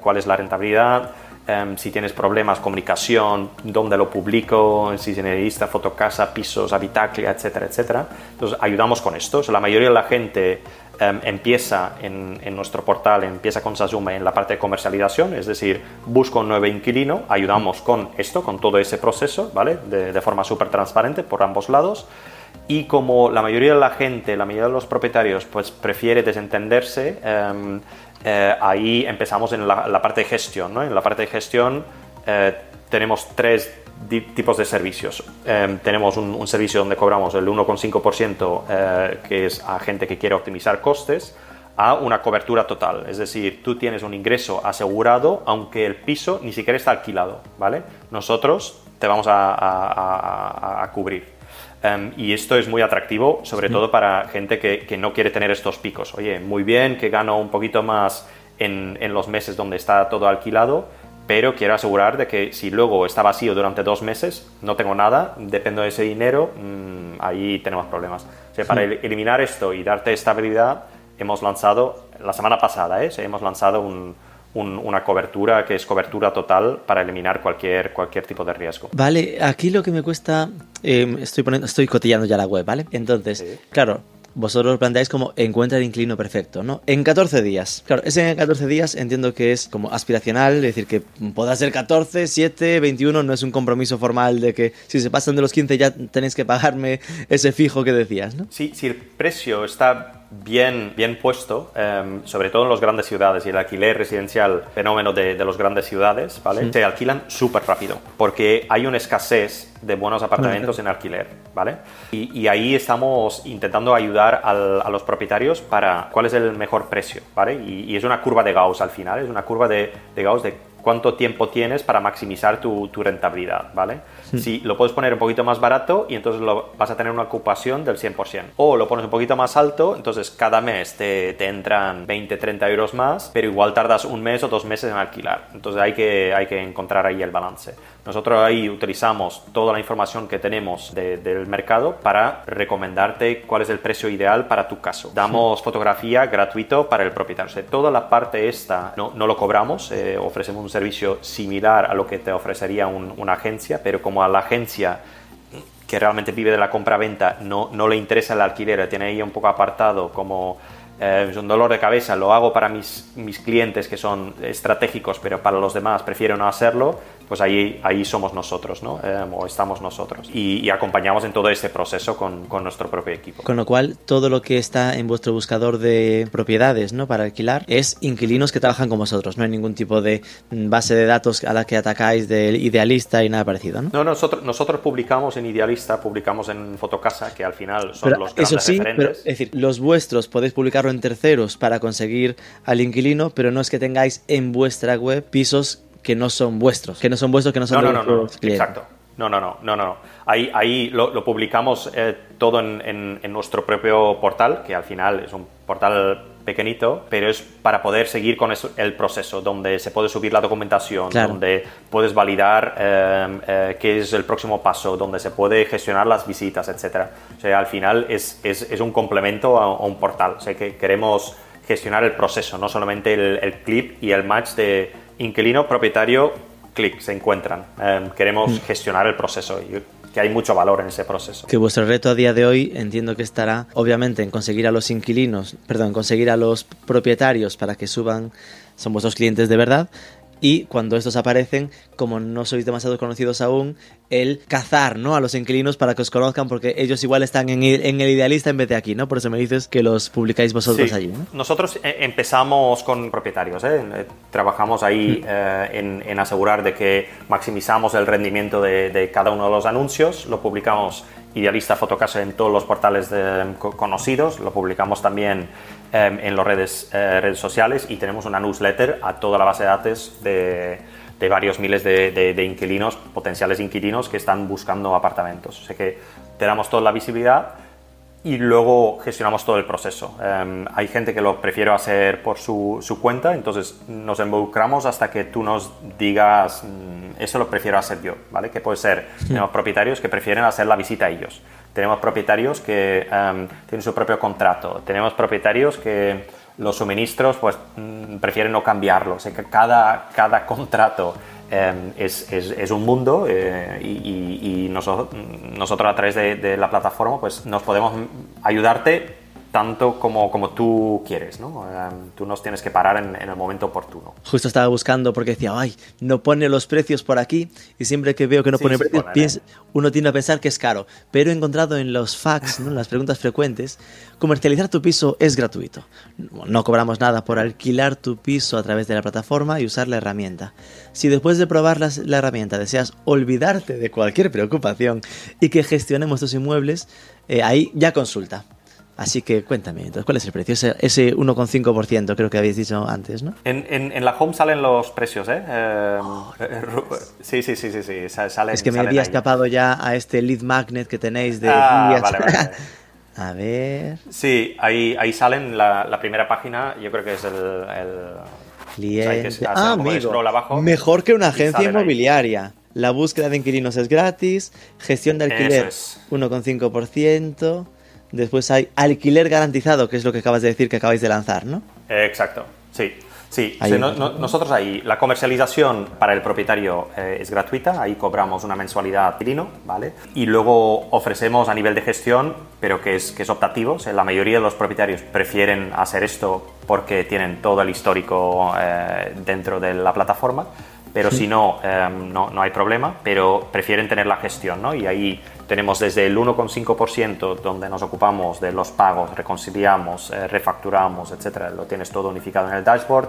cuál es la rentabilidad, Em, si tienes problemas, comunicación, dónde lo publico, si se necesita fotocasa, pisos, habitaclia, etcétera, etcétera. Entonces ayudamos con esto. la mayoría de la gente em, empieza en, nuestro portal, empieza con Sasume en la parte de comercialización, es decir, busco un nuevo inquilino, ayudamos con esto, con todo ese proceso, ¿vale? De, forma súper transparente por ambos lados. Y como la mayoría de la gente, la mayoría de los propietarios, pues prefiere desentenderse, em, eh, ahí empezamos en la, parte de gestión. ¿no? En la parte de gestión eh, tenemos tres tipos de servicios. Eh, tenemos un, servicio donde cobramos el 1,5%, que es a gente que quiere optimizar costes. a una cobertura total. Es decir, tú tienes un ingreso asegurado aunque el piso ni siquiera está alquilado, ¿vale? Nosotros te vamos a, cubrir. Em, y esto es muy atractivo, sobre todo para gente que, no quiere tener estos picos. Oye, muy bien que gano un poquito más en, los meses donde está todo alquilado, pero quiero asegurar de que si luego está vacío durante dos meses, no tengo nada, dependo de ese dinero, mm, ahí tenemos problemas. O sea, para eliminar esto y darte estabilidad, hemos lanzado, la semana pasada, ¿eh? hemos lanzado una cobertura que es cobertura total para eliminar cualquier, cualquier tipo de riesgo. Vale, aquí lo que me cuesta, em, estoy, poniendo, estoy cotillando ya la web, ¿vale? Entonces, claro, vosotros lo planteáis como encuentra el inclino perfecto, ¿no? En 14 días. Claro, ese en 14 días entiendo que es como aspiracional, es decir, que pueda ser 14, 7, 21, no es un compromiso formal de que si se pasan de los 15 ya tenéis que pagarme ese fijo que decías, ¿no? Sí, si el precio está bien, bien puesto, em, sobre todo en las grandes ciudades y el alquiler residencial, fenómeno de, de las grandes ciudades, ¿vale? Se alquilan súper rápido porque hay una escasez de buenos apartamentos en alquiler, ¿vale? Y, ahí estamos intentando ayudar a los propietarios para cuál es el mejor precio, ¿vale? Y, es una curva de Gauss al final, es una curva de, de Gauss de cuánto tiempo tienes para maximizar tu, tu rentabilidad, ¿vale? Si lo puedes poner un poquito más barato y entonces lo, vas a tener una ocupación del 100%. O lo pones un poquito más alto, entonces cada mes te, te, entran 20, 30 euros más, pero igual tardas un mes o dos meses en alquilar. Entonces hay que, hay que encontrar ahí el balance. Nosotros ahí utilizamos toda la información que tenemos del mercado para recomendarte cuál es el precio ideal para tu caso. Damos fotografía gratuito para el propietario. O sea, toda la parte esta no, no lo cobramos, eh, ofrecemos un servicio similar a lo que te ofrecería una agencia, pero como a la agencia que realmente vive de la compra-venta no, no le interesa el alquiler, tiene ahí un poco apartado como eh, es un dolor de cabeza, lo hago para mis, mis clientes que son estratégicos, pero para los demás prefiero no hacerlo, pues ahí, ahí somos nosotros, ¿no? Eh, o estamos nosotros. Y, acompañamos en todo este proceso con, con, nuestro propio equipo. Con lo cual, todo lo que está en vuestro buscador de propiedades, ¿no? Para alquilar, es inquilinos que trabajan con vosotros. No hay ningún tipo de base de datos a la que atacáis del idealista y nada parecido, ¿no? No, nosotros, nosotros publicamos en Idealista, publicamos en Fotocasa, que al final son los grandes eso sí, referentes. es decir, los vuestros podéis publicarlo en terceros para conseguir al inquilino, pero no es que tengáis en vuestra web pisos que no son vuestros, que no son vuestros, que no son no, no, no, Exacto. No, no, no, no, no. Ahí, ahí lo, publicamos eh, todo en, en, nuestro propio portal, que al final es un portal pequeñito, pero es para poder seguir con el proceso, donde se puede subir la documentación, donde puedes validar eh, eh, qué es el próximo paso, donde se puede gestionar las visitas, etc. O sea, al final es, es, es un complemento a, un portal. O sea, que queremos gestionar el proceso, no solamente el, el clip y el match de inquilino, propietario, clic, se encuentran. Em, queremos mm. gestionar el proceso y que hay mucho valor en ese proceso. Que vuestro reto a día de hoy entiendo que estará obviamente en conseguir a los inquilinos, perdón, conseguir a los propietarios para que suban, son vuestros clientes de verdad, y cuando estos aparecen, como no sois demasiado conocidos aún, el cazar ¿no? a los inquilinos para que os conozcan porque ellos igual están en el, en el idealista en vez de aquí, ¿no? Por eso me dices que los publicáis vosotros allí, ¿no? Nosotros eh, empezamos con propietarios, ¿eh? Eh, trabajamos ahí en, en, asegurar de que maximizamos el rendimiento de, de, cada uno de los anuncios, lo publicamos Idealista Fotocasa en todos los portales conocidos, lo publicamos también Em, en las redes, eh, redes sociales y tenemos una newsletter a toda la base de datos de, de varios miles de, de, inquilinos, potenciales inquilinos que están buscando apartamentos. O sea que te damos toda la visibilidad y luego gestionamos todo el proceso. Em, hay gente que lo prefiere hacer por su, su, cuenta, entonces nos involucramos hasta que tú nos digas, mm, eso lo prefiero hacer yo, ¿vale? Que puede ser, tenemos propietarios que prefieren hacer la visita a ellos tenemos propietarios que em, tienen su propio contrato, tenemos propietarios que los suministros pues mm, prefieren no cambiarlos, que cada, cada contrato em, es, es, un mundo eh, y, nosotros, a través de, de, la plataforma pues nos podemos ayudarte tanto como, como tú quieres, ¿no? Em, tú nos tienes que parar en, el momento oportuno. Justo estaba buscando porque decía, ay, no pone los precios por aquí y siempre que veo que no pone precios, ¿eh? uno tiende a pensar que es caro. Pero he encontrado en los facts, ¿no? las preguntas frecuentes, comercializar tu piso es gratuito. No cobramos nada por alquilar tu piso a través de la plataforma y usar la herramienta. Si después de probar la, la herramienta deseas olvidarte de cualquier preocupación y que gestionemos tus inmuebles, eh, ahí ya consulta Así que cuéntame, entonces, ¿cuál es el precio? Ese, ese 1,5% creo que habéis dicho antes, ¿no? En, en, en, la home salen los precios, ¿eh? eh oh, sí, sí, sí, sí, sí, salen, Es que me había escapado ya a este lead magnet que tenéis de... Ah, vale, vale. a ver... Sí, ahí, ahí salen la, la, primera página, yo creo que es el... el cliente. ah, amigo, abajo, mejor que una agencia inmobiliaria. Ahí. La búsqueda de inquilinos es gratis, gestión de alquiler 1,5%. Después hay alquiler garantizado, que es lo que acabas de decir que acabáis de lanzar, ¿no? exacto, sí. Sí, sí no, no, nosotros ahí, la comercialización para el propietario eh, es gratuita, ahí cobramos una mensualidad inquilino, ¿vale? Y luego ofrecemos a nivel de gestión, pero que es, que es optativo, o sea, la mayoría de los propietarios prefieren hacer esto porque tienen todo el histórico eh, dentro de la plataforma, pero si no, eh, no, no, hay problema, pero prefieren tener la gestión, ¿no? Y ahí tenemos desde el 1,5% donde nos ocupamos de los pagos, reconciliamos, eh, refacturamos, etcétera, lo tienes todo unificado en el dashboard,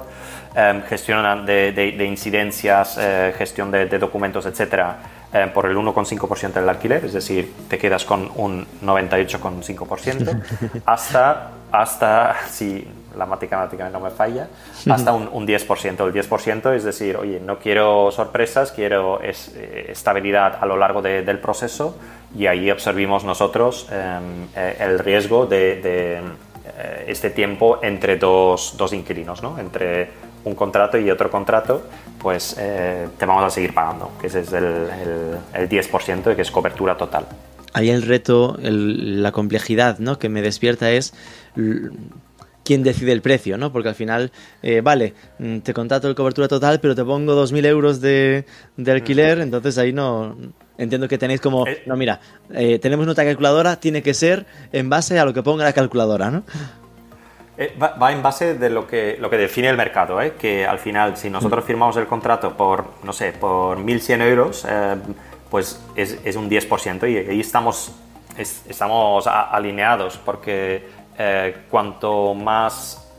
eh, gestión de, de, de incidencias, eh, gestión de, de, documentos, etcétera, eh, por el 1,5% del alquiler, es decir, te quedas con un 98,5%, hasta, hasta, si la matemática no me falla, hasta un, un 10%. El 10% es decir, oye, no quiero sorpresas, quiero es, estabilidad a lo largo del proceso y ahí absorbimos nosotros em, eh, el riesgo de, de eh, este tiempo entre dos, dos inquilinos, ¿no? entre un contrato y otro contrato, pues eh, te vamos a seguir pagando, que ese es el, el, el 10% que es cobertura total. Ahí el reto, el, la complejidad ¿no? que me despierta es quién decide el precio, ¿no? Porque al final, eh, vale, mm, te contrato el cobertura total, pero te pongo 2.000 euros de, de alquiler, entonces ahí no, Entiendo que tenéis como, eh, no, mira, eh, tenemos nuestra calculadora, tiene que ser en base a lo que ponga la calculadora, ¿no? Eh, va, va, en base de lo que, lo que define el mercado, ¿eh? que al final, si nosotros firmamos el contrato por, no sé, por 1.100 euros, eh, pues es, es, un 10% y ahí estamos, es, estamos a, alineados, porque eh, cuanto más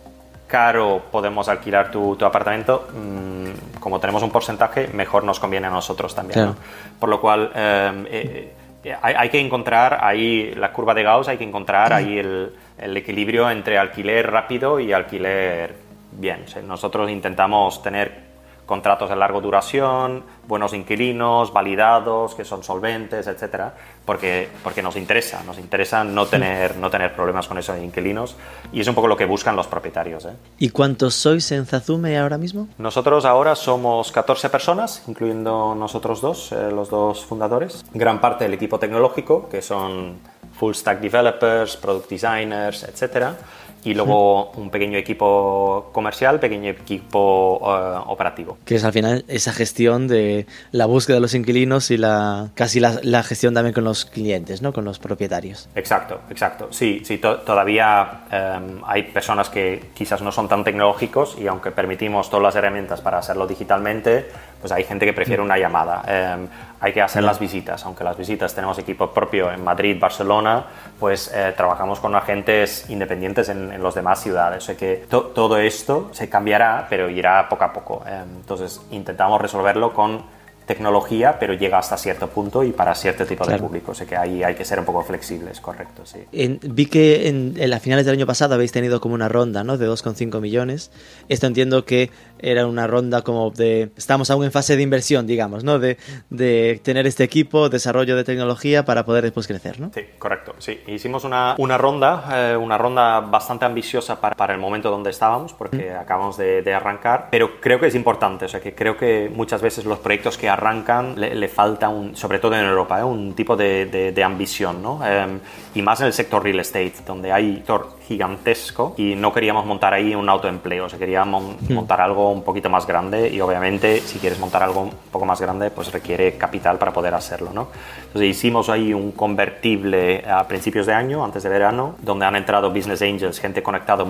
caro podemos alquilar tu, tu apartamento, mmm, como tenemos un porcentaje, mejor nos conviene a nosotros también. Claro. ¿no? Por lo cual, eh, hay, hay, que encontrar ahí la curva de Gauss, hay que encontrar ahí el, el equilibrio entre alquiler rápido y alquiler bien. Nosotros intentamos tener contratos de larga duración, buenos inquilinos, validados, que son solventes, etcétera, porque, porque nos interesa, nos interesa no tener, no tener problemas con esos inquilinos y es un poco lo que buscan los propietarios. ¿eh? ¿Y cuántos sois en Zazume ahora mismo? Nosotros ahora somos 14 personas, incluyendo nosotros dos, eh, los dos fundadores. Gran parte del equipo tecnológico, que son full stack developers, product designers, etcétera y luego un pequeño equipo comercial, pequeño equipo uh, operativo. Que es al final esa gestión de la búsqueda de los inquilinos y la casi la, la gestión también con los clientes, ¿no? con los propietarios. Exacto, exacto. Sí, sí to todavía um, hay personas que quizás no son tan tecnológicos y aunque permitimos todas las herramientas para hacerlo digitalmente, pues hay gente que prefiere una llamada. Um, hay que hacer las visitas, aunque las visitas tenemos equipo propio en Madrid, Barcelona, pues eh, trabajamos con agentes independientes en, en las demás ciudades. O sea que to todo esto se cambiará, pero irá poco a poco. Eh, entonces intentamos resolverlo con tecnología, pero llega hasta cierto punto y para cierto tipo claro. de público. O sea que ahí hay que ser un poco flexibles, correcto, sí. En, vi que en, en las finales del año pasado habéis tenido como una ronda, ¿no? De 2,5 millones. Esto entiendo que era una ronda como de... Estamos aún en fase de inversión, digamos, ¿no? De, de tener este equipo, desarrollo de tecnología para poder después crecer, ¿no? Sí, correcto, sí. Hicimos una, una ronda, eh, una ronda bastante ambiciosa para, para, el momento donde estábamos, porque mm. acabamos de, de, arrancar, pero creo que es importante, o sea, que creo que muchas veces los proyectos que arrancan le, le falta, un, sobre todo en Europa, ¿eh? un tipo de, de, de ambición, ¿no? Eh, y más en el sector real estate, donde hay sector gigantesco y no queríamos montar ahí un autoempleo, o sea, queríamos mm. montar algo un poquito más grande y obviamente si quieres montar algo un poco más grande, pues requiere capital para poder hacerlo, ¿no? Entonces hicimos ahí un convertible a principios de año, antes de verano, donde han entrado business angels, gente conectado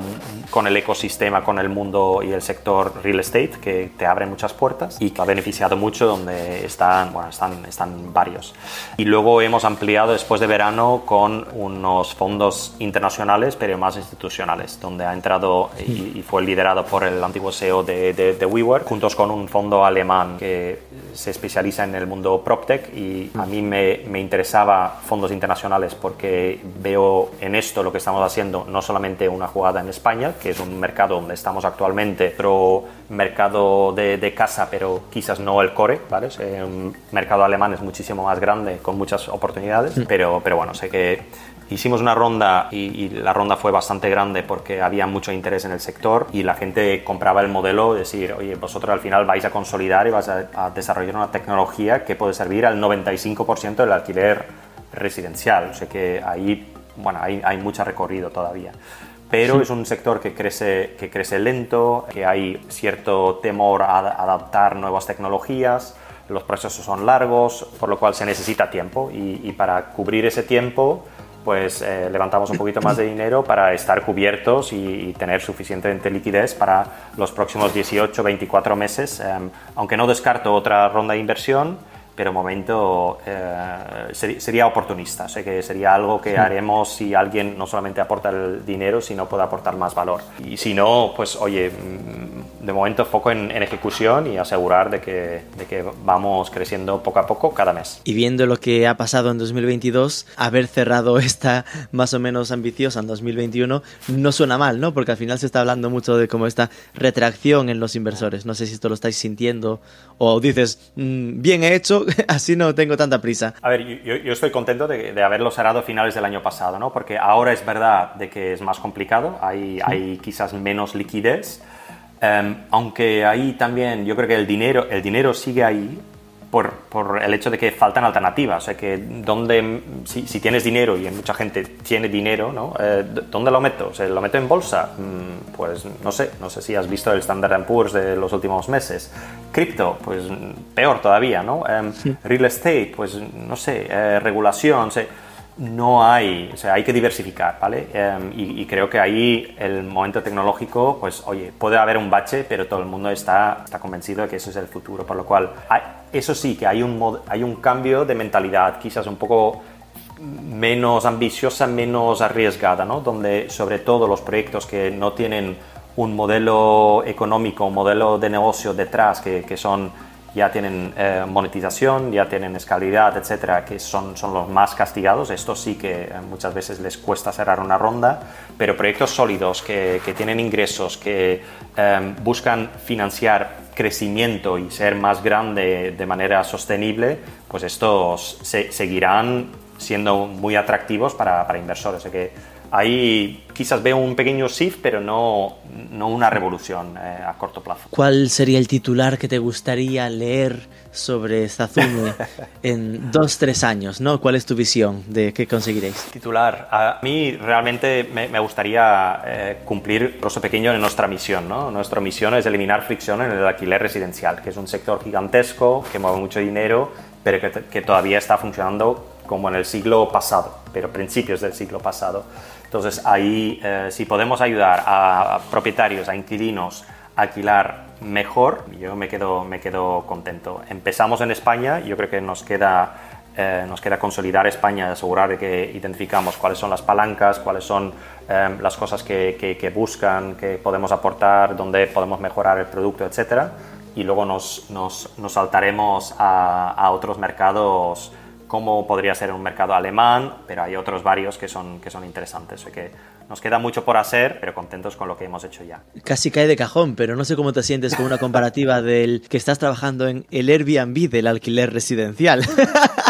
con el ecosistema, con el mundo y el sector real estate, que te abre muchas puertas y que ha beneficiado mucho donde están, bueno, están, están varios. Y luego hemos ampliado después de verano con unos fondos internacionales, pero más más institucionales, donde ha entrado y, fue liderado por el antiguo CEO de, de, WeWork, juntos con un fondo alemán que se especializa en el mundo PropTech y a mí me, me interesaba fondos internacionales porque veo en esto lo que estamos haciendo no solamente una jugada en España, que es un mercado donde estamos actualmente, pero mercado de, de casa, pero quizás no el core, ¿vale? un mercado alemán es muchísimo más grande, con muchas oportunidades, pero, pero bueno, sé que hicimos una ronda y, la ronda fue bastante grande porque había mucho interés en el sector y la gente compraba el modelo, decir, oye, vosotros al final vais a consolidar y vais a, desarrollar una tecnología que puede servir al 95% del alquiler residencial. O sea que ahí, bueno, hay, hay mucho recorrido todavía pero es un sector que crece, que crece lento, que hay cierto temor a adaptar nuevas tecnologías, los procesos son largos, por lo cual se necesita tiempo y, para cubrir ese tiempo pues eh, levantamos un poquito más de dinero para estar cubiertos y, tener suficiente liquidez para los próximos 18, 24 meses, em, aunque no descarto otra ronda de inversión, pero momento eh, sería oportunista, sé que sería algo que haremos si alguien no solamente aporta el dinero, sino puede aportar más valor. Y si no, pues oye, mm, de momento foco en, ejecución y asegurar de que, de que vamos creciendo poco a poco cada mes. Y viendo lo que ha pasado en 2022, haber cerrado esta más o menos ambiciosa en 2021 no suena mal, ¿no? Porque al final se está hablando mucho de cómo esta retracción en los inversores. No sé si esto lo estáis sintiendo o dices, mm, bien hecho, así no tengo tanta prisa. A ver, yo, estoy contento de, haberlo cerrado a finales del año pasado, ¿no? Porque ahora es verdad de que es más complicado, hay, hay quizás menos liquidez, em, aunque ahí también yo creo que el dinero, el dinero sigue ahí, por, por, el hecho de que faltan alternativas. O sea, que donde, si, si tienes dinero y mucha gente tiene dinero, ¿no? Eh, ¿dónde lo meto? ¿Se ¿Lo meto en bolsa? Mm, pues no sé, no sé si has visto el Standard Poor's de los últimos meses. Cripto, pues peor todavía, ¿no? Em, real estate, pues no sé, eh, regulación, no hay, o sea, hay que diversificar, ¿vale? Em, y, creo que ahí el momento tecnológico, pues oye, puede haber un bache, pero todo el mundo está, está convencido de que eso es el futuro, por lo cual, eso sí, que hay un, hay un cambio de mentalidad, quizás un poco menos ambiciosa, menos arriesgada, ¿no? Donde sobre todo los proyectos que no tienen un modelo económico, un modelo de negocio detrás, que son ya tienen eh, monetización, ya tienen escalidad, etcétera, que son, son los más castigados. Esto sí que eh, muchas veces les cuesta cerrar una ronda, pero proyectos sólidos que, que tienen ingresos, que em, buscan financiar crecimiento y ser más grande de manera sostenible, pues estos se, seguirán siendo muy atractivos para, para inversores. que ahí quizás veo un pequeño shift, pero no, no una revolución eh, a corto plazo. ¿Cuál sería el titular que te gustaría leer sobre Zazume en dos, tres años? ¿no? ¿Cuál es tu visión de qué conseguiréis? Titular. A mí realmente me, me gustaría eh, cumplir trozo pequeño en nuestra misión. ¿no? Nuestra misión es eliminar fricción en el alquiler residencial, que es un sector gigantesco, que mueve mucho dinero, pero que, que todavía está funcionando como en el siglo pasado, pero principios del siglo pasado. Entonces ahí, eh, si podemos ayudar a, propietarios, a inquilinos a alquilar mejor, yo me quedo, me quedo contento. Empezamos en España, yo creo que nos queda, eh, nos queda consolidar España, asegurar que identificamos cuáles son las palancas, cuáles son eh, las cosas que, que, buscan, que podemos aportar, dónde podemos mejorar el producto, etc. Y luego nos, nos, nos saltaremos a, a otros mercados como podría ser un mercado alemán, pero hay otros varios que son, que son interesantes. O que nos queda mucho por hacer, pero contentos con lo que hemos hecho ya. Casi cae de cajón, pero no sé cómo te sientes con una comparativa del que estás trabajando en el Airbnb del alquiler residencial.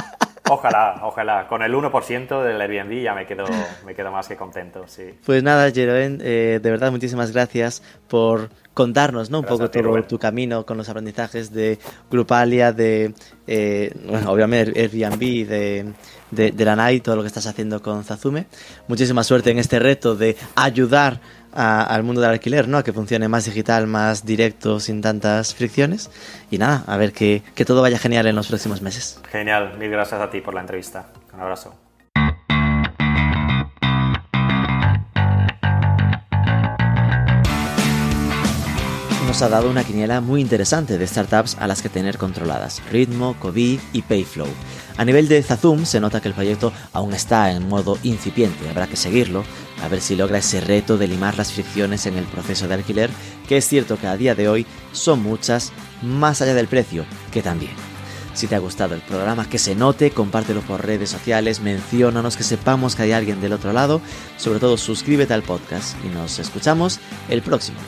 Ojalá, ojalá. Con el 1% del Airbnb ya me quedo, me quedo más que contento, sí. Pues nada, Jeroen, eh, de verdad muchísimas gracias por contarnos ¿no? un poco todo tu camino con los aprendizajes de Grupalia, de, eh, bueno, obviamente Airbnb, de, de, de la NAI, todo lo que estás haciendo con Zazume. Muchísima suerte en este reto de ayudar al mundo del alquiler, ¿no? A que funcione más digital, más directo, sin tantas fricciones. Y nada, a ver que, que todo vaya genial en los próximos meses. Genial, mil gracias a ti por la entrevista. Un abrazo. nos ha dado una quiniela muy interesante de startups a las que tener controladas, Ritmo, Covid y Payflow. A nivel de Zazum se nota que el proyecto aún está en modo incipiente, habrá que seguirlo, a ver si logra ese reto de limar las fricciones en el proceso de alquiler, que es cierto que a día de hoy son muchas, más allá del precio, que también. Si te ha gustado el programa, que se note, compártelo por redes sociales, menciónanos, que sepamos que hay alguien del otro lado. Sobre todo, suscríbete al podcast y nos escuchamos el próximo.